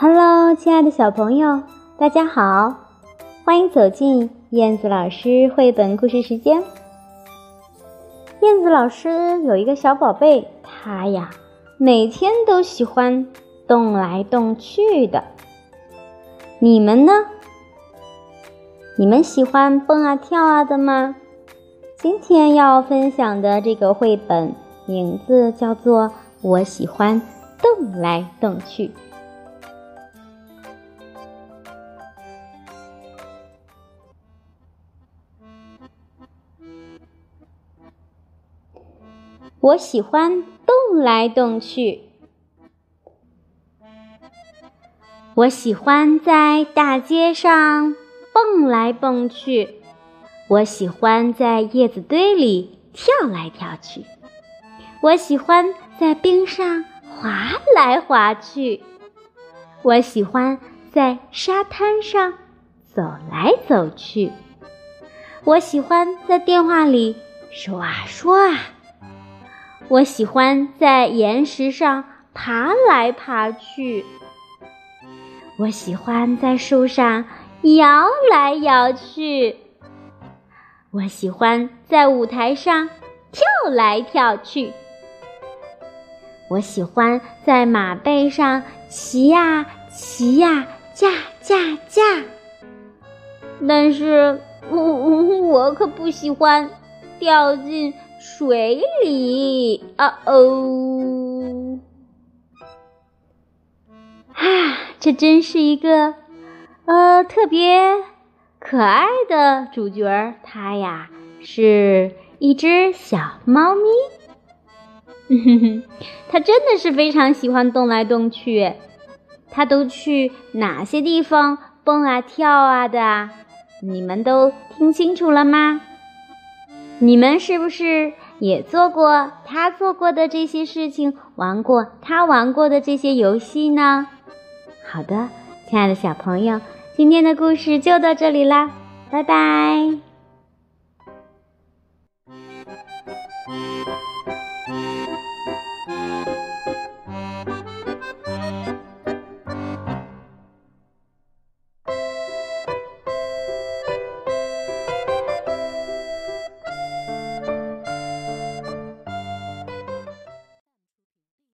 Hello，亲爱的小朋友，大家好，欢迎走进燕子老师绘本故事时间。燕子老师有一个小宝贝，他呀每天都喜欢动来动去的。你们呢？你们喜欢蹦啊跳啊的吗？今天要分享的这个绘本名字叫做《我喜欢动来动去》。我喜欢动来动去。我喜欢在大街上蹦来蹦去。我喜欢在叶子堆里跳来跳去。我喜欢在冰上滑来滑去。我喜欢在沙滩上走来走去。我喜欢在电话里说啊说啊。我喜欢在岩石上爬来爬去。我喜欢在树上摇来摇去。我喜欢在舞台上跳来跳去。我喜欢在马背上骑呀骑呀，驾驾驾。但是，我我可不喜欢掉进。水里啊哦！啊，这真是一个呃特别可爱的主角儿。它呀是一只小猫咪，哼哼，它真的是非常喜欢动来动去。它都去哪些地方蹦啊跳啊的？你们都听清楚了吗？你们是不是也做过他做过的这些事情，玩过他玩过的这些游戏呢？好的，亲爱的小朋友，今天的故事就到这里啦，拜拜。